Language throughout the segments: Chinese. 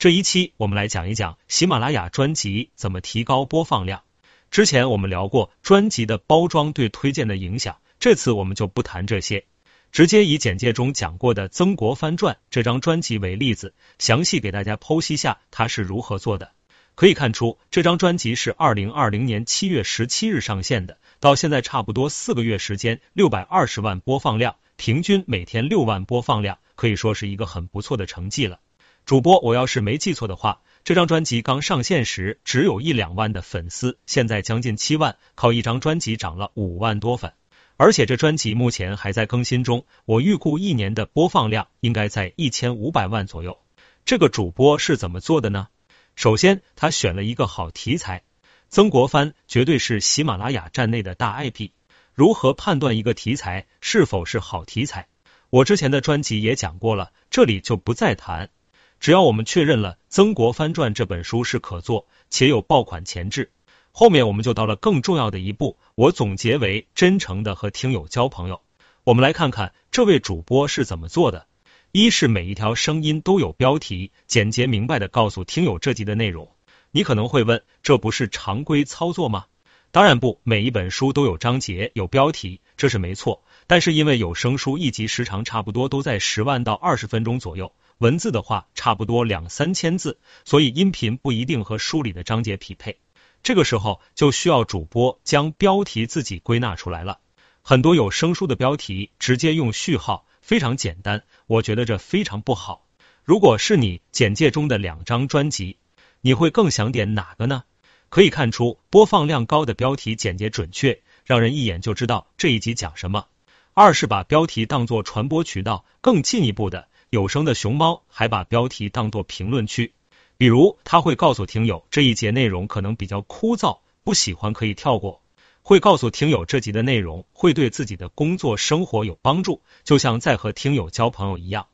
这一期我们来讲一讲喜马拉雅专辑怎么提高播放量。之前我们聊过专辑的包装对推荐的影响，这次我们就不谈这些，直接以简介中讲过的《曾国藩传》这张专辑为例子，详细给大家剖析下它是如何做的。可以看出，这张专辑是二零二零年七月十七日上线的，到现在差不多四个月时间，六百二十万播放量，平均每天六万播放量，可以说是一个很不错的成绩了。主播，我要是没记错的话，这张专辑刚上线时只有一两万的粉丝，现在将近七万，靠一张专辑涨了五万多粉。而且这专辑目前还在更新中，我预估一年的播放量应该在一千五百万左右。这个主播是怎么做的呢？首先，他选了一个好题材，曾国藩绝对是喜马拉雅站内的大 IP。如何判断一个题材是否是好题材？我之前的专辑也讲过了，这里就不再谈。只要我们确认了《曾国藩传》这本书是可做且有爆款前置，后面我们就到了更重要的一步。我总结为真诚的和听友交朋友。我们来看看这位主播是怎么做的：一是每一条声音都有标题，简洁明白的告诉听友这集的内容。你可能会问，这不是常规操作吗？当然不，每一本书都有章节有标题，这是没错。但是因为有声书一集时长差不多都在十万到二十分钟左右。文字的话，差不多两三千字，所以音频不一定和书里的章节匹配。这个时候就需要主播将标题自己归纳出来了。很多有声书的标题直接用序号，非常简单，我觉得这非常不好。如果是你简介中的两张专辑，你会更想点哪个呢？可以看出，播放量高的标题简洁准确，让人一眼就知道这一集讲什么。二是把标题当做传播渠道，更进一步的。有声的熊猫还把标题当做评论区，比如他会告诉听友这一节内容可能比较枯燥，不喜欢可以跳过；会告诉听友这集的内容会对自己的工作生活有帮助，就像在和听友交朋友一样。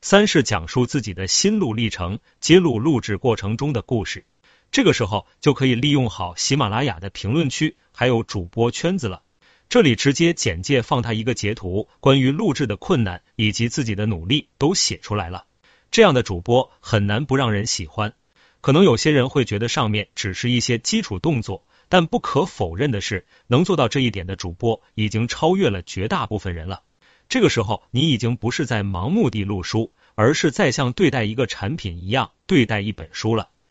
三是讲述自己的心路历程，揭露录制过程中的故事，这个时候就可以利用好喜马拉雅的评论区，还有主播圈子了。这里直接简介放他一个截图，关于录制的困难以及自己的努力都写出来了。这样的主播很难不让人喜欢。可能有些人会觉得上面只是一些基础动作，但不可否认的是，能做到这一点的主播已经超越了绝大部分人了。这个时候，你已经不是在盲目地录书，而是在像对待一个产品一样对待一本书了。